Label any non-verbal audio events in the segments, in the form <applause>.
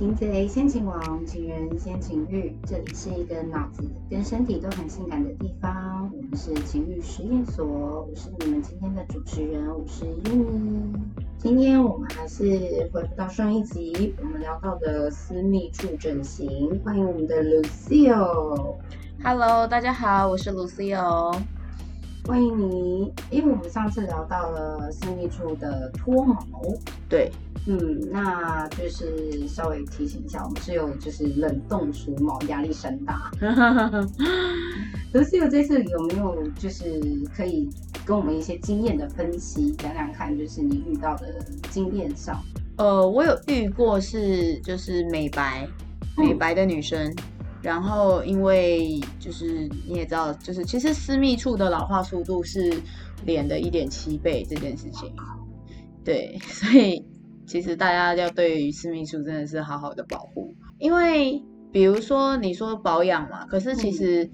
擒贼先擒王，擒人先擒欲。这里是一个脑子跟身体都很性感的地方。我们是情欲实验所，我是你们今天的主持人，我是 Uni。今天我们还是回到上一集，我们聊到的私密处整形。欢迎我们的 Lucio。Hello，大家好，我是 Lucio。欢迎你。因为我们上次聊到了私密处的脱毛，对，嗯，那就是稍微提醒一下，我们是有就是冷冻除毛，压力山大。<laughs> 可是有这次有没有就是可以跟我们一些经验的分析，讲讲看，就是你遇到的经验上，呃，我有遇过是就是美白嗯。美白的女生，然后因为就是你也知道，就是其实私密处的老化速度是脸的一点七倍这件事情，对，<laughs> 所以其实大家要对于私密处真的是好好的保护，因为比如说你说保养嘛，可是其实。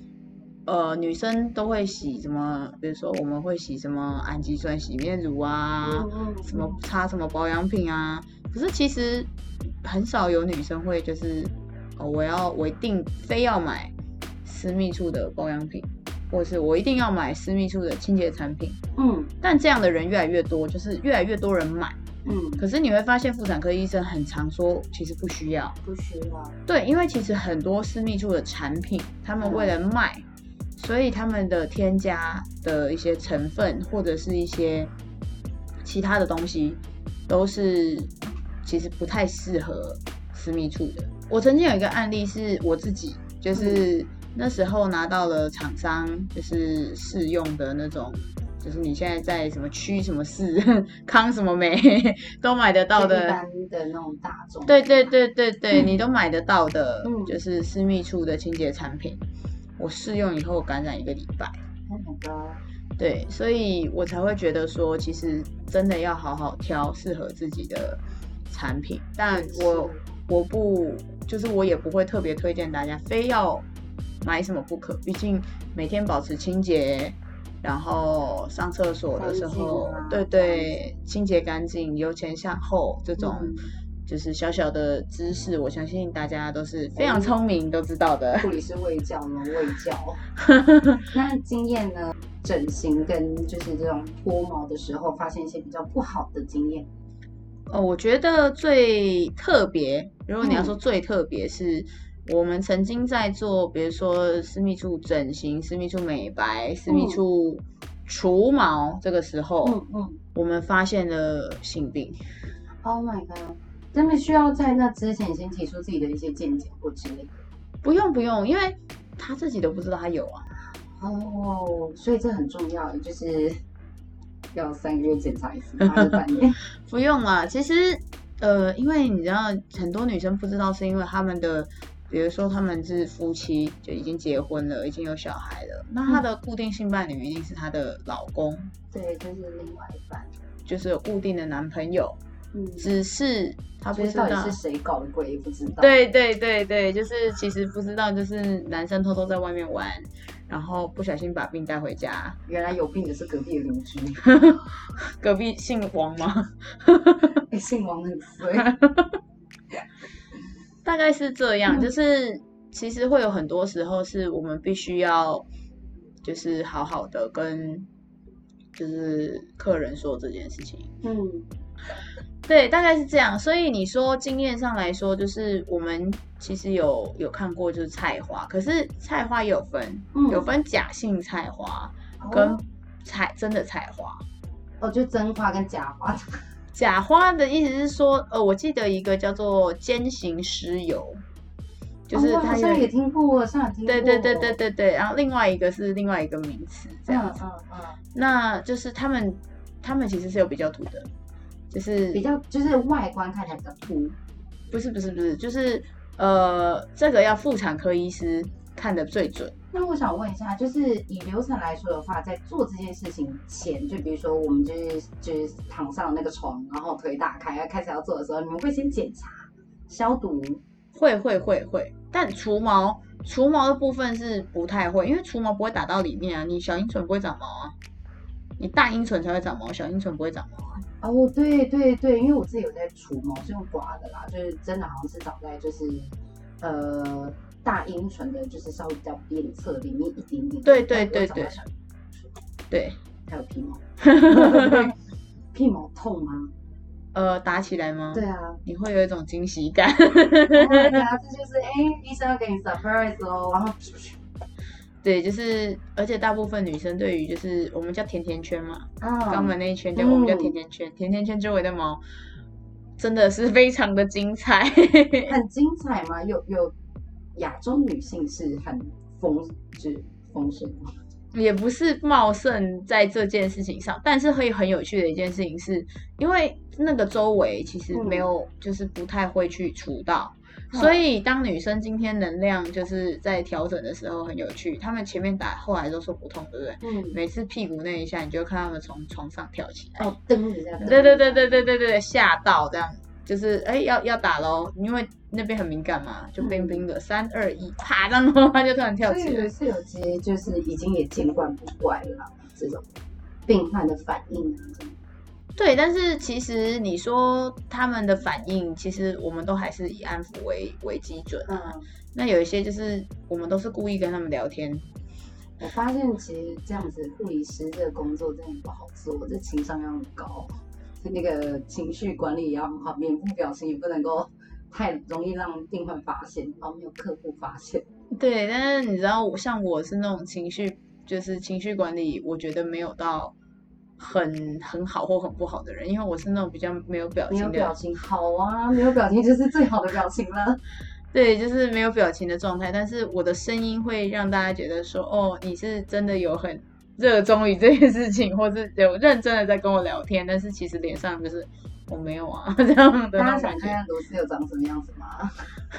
呃，女生都会洗什么？比如说我们会洗什么氨基酸洗面乳啊，嗯什么擦什么保养品啊。可是其实很少有女生会就是哦，我要我一定非要买私密处的保养品，或是我一定要买私密处的清洁产品。嗯但这样的人越来越多，就是越来越多人买。嗯，可是你会发现，妇产科医生很常说，其实不需要。不需要，对，因为其实很多私密处的产品，他们为了卖，所以他们的添加的一些成分或者是一些其他的东西，都是其实不太适合私密处的。我曾经有一个案例是我自己，就是那时候拿到了厂商就是试用的那种。就是你现在在什么区什么市 <laughs> 康什么美都买得到的就一般的那种大众，对对对对对，嗯你都买得到的，嗯就是私密处的清洁产品。我试用以后感染一个礼拜，，Oh my god，对，所以我才会觉得说，其实真的要好好挑适合自己的产品。但我我不就是我也不会特别推荐大家非要买什么不可，毕竟每天保持清洁。然后上厕所的时候，对对，清洁干净，由前向后这种，嗯就是小小的知识，我相信大家都是非常聪明，都知道的。护理师卫教呢，卫教。那经验呢？整形跟就是这种脱毛的时候，发现一些比较不好的经验。哦，我觉得最特别，如果你要说嗯最特别，是我们曾经在做，比如说私密处整形、私密处美白、私密嗯处除毛，这个时候，嗯嗯我们发现了性病。，Oh my god，真的需要在那之前先提出自己的一些见解或之类的。不用不用，因为他自己都不知道他有啊。哦，所以这很重要，就是要三个月检查一次，还是半年？<laughs> 不用啦，其实呃，因为你知道很多女生不知道，是因为他们的，比如说他们是夫妻，就已经结婚了，已经有小孩了，那她的固定性伴侣一定是她的老公，对，就是另外一半。就是有固定的男朋友，嗯，只是她不就是到底知道。是谁搞的鬼也不知道。，对对对对，就是其实不知道，就是男生偷偷在外面玩，然后不小心把病带回家。原来有病的是隔壁的邻居，<laughs> 隔壁姓王吗？<laughs> 哎，姓王很衰。<laughs> 大概是这样，嗯就是其实会有很多时候是我们必须要，就是好好的跟就是客人说这件事情。嗯对，大概是这样。所以你说经验上来说，就是我们其实有有看过就是菜花，可是菜花也有分，嗯，有分假性菜花跟哦菜真的菜花。哦，就真花跟假花。<laughs> 假花的意思是说，呃，我记得一个叫做尖形石油，就是哦我它有好像也听过，好像有听过。对对对对对对，然后另外一个是另外一个名词这样子，嗯嗯那就是他们他们其实是有比较土的，就是嗯，比较就是外观看起来比较凸。不是不是不是，就是呃这个要妇产科医师看的最准。那我想问一下，就是以流程来说的话，在做这件事情前，就比如说我们就是就是躺上那个床，然后腿打开，要开始要做的时候，你们会先检查消毒。会会会会，但除毛除毛的部分是不太会，因为除毛不会打到里面啊，你小阴唇不会长毛啊，你大阴唇才会长毛，小阴唇不会长毛啊。哦，对对对，因为我自己有在除毛，是用刮的啦，就是真的好像是长在就是呃大阴唇的，就是稍微比较边侧里面一点点。对对对对对，还有皮毛，<laughs> 屁毛痛吗？呃，打起来吗？对，啊，你会有一种惊喜感。Oh my god，这就是哎，医生要给你 surprise 哦，然后对，就是，而且大部分女生对于就是我们叫甜甜圈嘛，啊肛门那一圈叫我们叫嗯甜甜圈，甜甜圈周围的毛真的是非常的精彩。<laughs> 很精彩吗，有有亚洲女性是很丰，就是丰盛吗，<laughs> 也不是茂盛在这件事情上，但是会很有趣的一件事情是，因为那个周围其实没有，就是不太会去除到，嗯所以当女生今天能量就是在调整的时候很有趣，他们前面打后来都说不痛，对不对？嗯，每次屁股那一下，你就看他们从床上跳起来，哦，蹬一下，对对对对对对对，吓到这样。就是哎要要打喽，因为那边很敏感嘛，就冰冰的，三二一，啪，然后他就突然跳起来以。是有些就是已经也见惯不怪了啦，这种病患的反应啊，对，但是其实你说他们的反应，其实我们都还是以安抚为为基准。嗯，那有一些就是我们都是故意跟他们聊天，我发现其实这样子护理师这个工作真的不好做，这情商要很高，那个情绪管理也要很好，面部表情也不能够 <laughs> 太容易让病患发现，然后没有客户发现。对，但是你知道，像我是那种情绪，就是情绪管理，我觉得没有到很很好或很不好的人，因为我是那种比较没有表没有情的，表情好啊，没有表情就是最好的表情了。<laughs> 对，就是没有表情的状态，但是我的声音会让大家觉得说，哦，你是真的有很热衷于这件事情，或是有认真的在跟我聊天，但是其实脸上就是我没有啊 <laughs> 这样的大家。想看看罗斯有长什么样子吗？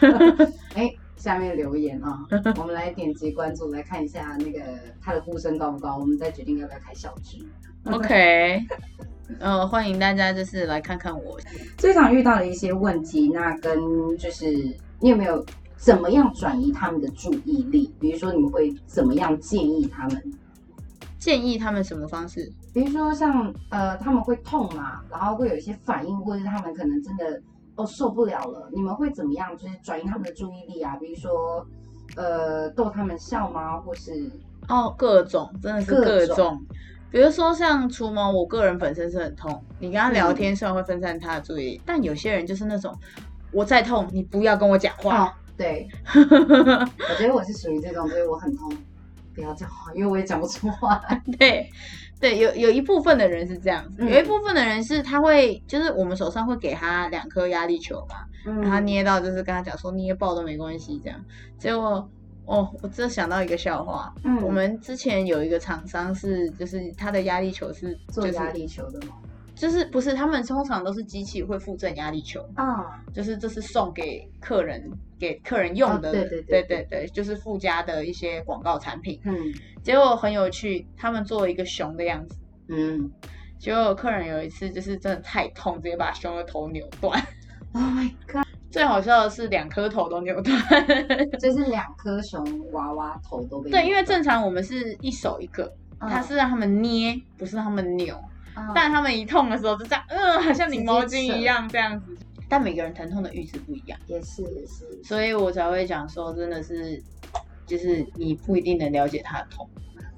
<laughs> 哎，下面留言啊，我们来点击关注，来看一下那个他的呼声高不高，我们再决定要不要开小剧。OK，<laughs> 呃，欢迎大家就是来看看我。最常遇到的一些问题，那跟就是你有没有怎么样转移他们的注意力？比如说你们会怎么样建议他们？建议他们什么方式？比如说像呃他们会痛嘛，然后会有一些反应，或者是他们可能真的哦受不了了，你们会怎么样就是转移他们的注意力啊？比如说呃逗他们笑吗？或是哦，各种真的是各种各种。比如说像除毛，我个人本身是很痛，你跟他聊天虽然会分散他的注意力，但有些人就是那种我再痛，你不要跟我讲话。哦对，我觉得我是属于这种，所以我很痛，不要讲话，因为我也讲不出话来。<laughs> 对对，有有一部分的人是这样子，嗯有一部分的人是他会，就是我们手上会给他两颗压力球嘛，嗯然后他捏到就是跟他讲说捏爆都没关系这样，结果哦，我真的想到一个笑话，嗯我们之前有一个厂商是，就是他的压力球是就是做压力球的吗？就是不是他们通常都是机器会附赠压力球，啊，就是这是送给客人给客人用的，哦对对对对对对就是附加的一些广告产品。嗯结果很有趣，他们做了一个熊的样子。嗯结果客人有一次就是真的太痛，直接把熊的头扭断。<laughs> Oh my god，最好笑的是两颗头都扭断。<laughs> 就是两颗熊娃娃头都被对，因为正常我们是一手一个，嗯它是让他们捏，不是他们扭。嗯但他们一痛的时候就这样，嗯，好像拧毛巾一样这样子。但每个人疼痛的阈值不一样，也是也是，所以我才会讲说，真的是，就是你不一定能了解他的痛。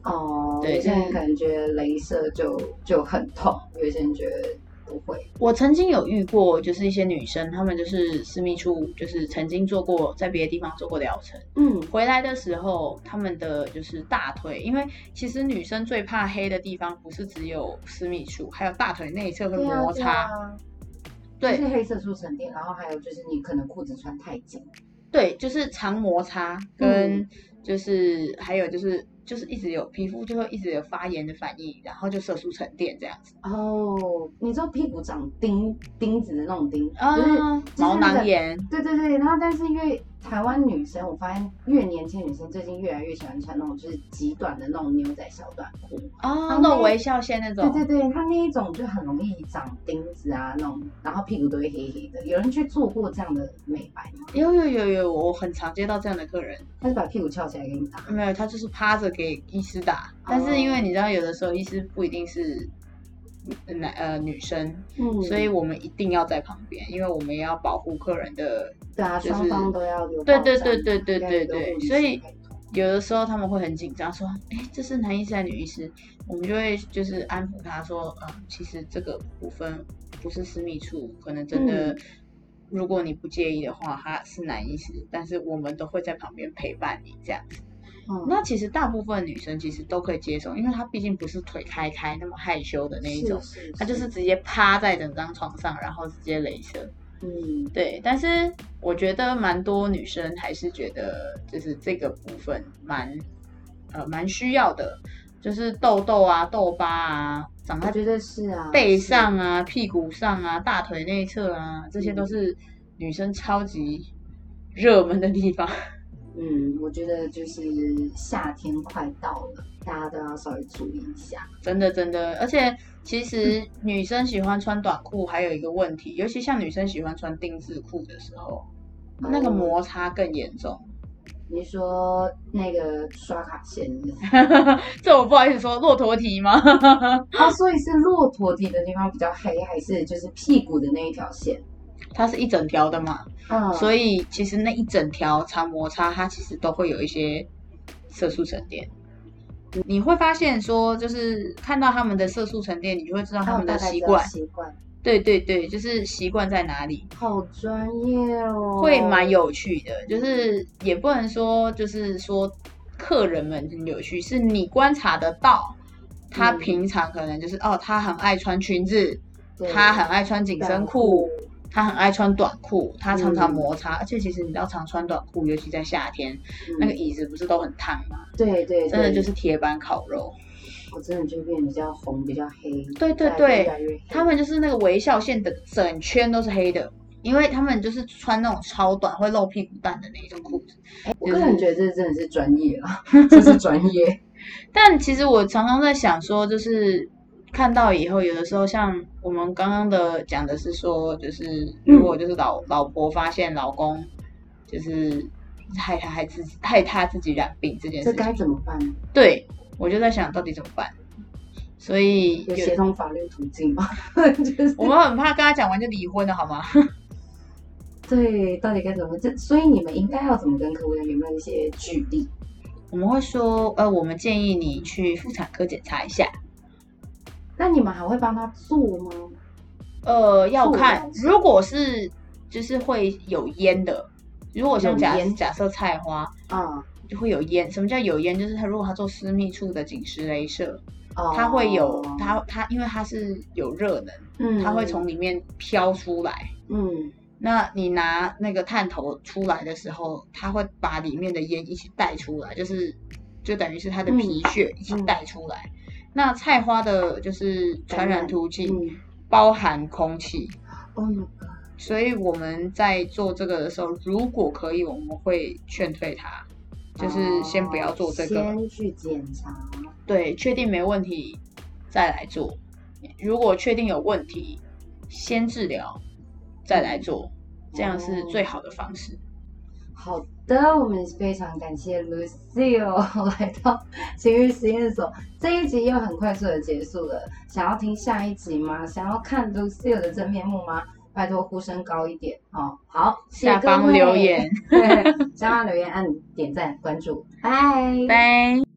哦，对有些人就是可能觉得镭射就就很痛，有些人觉得不会。我曾经有遇过，就是一些女生，她们就是私密处，就是曾经做过在别的地方做过疗程，嗯。回来的时候，她们的就是大腿，因为其实女生最怕黑的地方不是只有私密处，还有大腿内侧会对啊对摩擦。啊。对。就是黑色素沉淀，然后还有就是你可能裤子穿太紧，对，就是长摩擦，跟就是、还有就是就是一直有皮肤就会一直有发炎的反应，然后就色素沉淀这样子。哦，你知道屁股长钉钉子的那种钉，啊就是毛那个囊炎，对对对，然后但是因为台湾女生，我发现越年轻女生最近越来越喜欢穿那种就是极短的那种牛仔小短裤。哦，那那种微笑线那种。对对对，它那一种就很容易长钉子啊，那种，然后屁股都会黑黑的。有人去做过这样的美白吗？有有有有，我很常接到这样的客人，他是把屁股翘起来给你打？没有，他就是趴着给医师打，但是因为你知道，有的时候医师不一定是男呃女生，嗯，所以我们一定要在旁边，因为我们也要保护客人的。对啊，就是双方都要有对对对对对对对，所以有的时候他们会很紧张，说：“哎，这是男医师还是女医师？”我们就会就是安抚他说：“嗯，其实这个部分不是私密处，可能真的，嗯如果你不介意的话，他是男医师，但是我们都会在旁边陪伴你这样子。嗯，那其实大部分女生其实都可以接受，因为她毕竟不是腿开开那么害羞的那一种，是是她就是。直接趴在整张床上，然后直接镭射。嗯。对，但是我觉得蛮多女生还是觉得就是这个部分蛮呃蛮需要的，就是痘痘啊、痘疤啊，长在我觉得是啊，背上啊、屁股上啊、大腿内侧啊，这些都是女生超级热门的地方。嗯，我觉得就是夏天快到了，大家都要稍微注意一下。真的真的，而且其实女生喜欢穿短裤还有一个问题，尤其像女生喜欢穿丁字裤的时候，那个哦摩擦更严重。你说那个刷卡线 <laughs> 这我不好意思说，骆驼蹄吗？啊，所以是骆驼蹄的地方比较黑，还是就是屁股的那一条线？它是一整条的嘛，嗯，所以其实那一整条长摩擦，它其实都会有一些色素沉淀。你会发现说，就是看到他们的色素沉淀，你就会知道他们的习惯。习惯对对对，就是习惯在哪里。好专业哦，会蛮有趣的，就是也不能说就是说客人们很有趣，是你观察得到他嗯平常可能就是、哦，他很爱穿裙子，他很爱穿紧身裤，他很爱穿短裤，他常常嗯摩擦，而且其实你知道常穿短裤，尤其在夏天，嗯那个椅子不是都很烫吗？对对，真的就是铁板烤肉。我真的就变比较红，比较黑，对对再对他们就是那个微笑线的整圈都是黑的，因为他们就是穿那种超短会露屁股蛋的那种裤子。我个人觉得这真的是专业啊，<laughs> 这是专业。但其实我常常在想说，就是看到以后，有的时候像我们刚刚的讲的是说，就是如果就是老、老婆发现老公就是害他害自己害他自己染病这件事情，该怎么办呢？对我就在想到底怎么办。所以有有协同法律途径吗？<laughs> 就是我们很怕跟他讲完就离婚了，好吗？<laughs> 对，到底该怎么？这所以你们应该要怎么跟客户有没有一些举例？我们会说，呃，我们建议你去妇产科检查一下。那你们还会帮他做吗？呃，要看，如果是就是会有烟的，如果像假假设菜花啊、就会有烟。什么叫有烟？就是他如果他做私密处的紧实镭射，哦，它会有它它因为它是有热能，嗯，它会从里面飘出来。嗯那你拿那个探头出来的时候，它会把里面的烟一起带出来，就是就等于是它的皮屑一起嗯带出来。那菜花的就是传染途径嗯。包含空气，，Oh my god，所以我们在做这个的时候，如果可以，我们会劝退他，就是先不要做这个，先去检查。对，确定没问题再来做。如果确定有问题，先治疗再来做，这样是最好的方式。好的，我们非常感谢 Lucille 来到情欲实验所。这一集又很快速的结束了，想要听下一集吗？想要看 Lucille 的真面目吗？拜托呼声高一点哦。好，下方留言，对，下方留言按点赞关注，拜拜。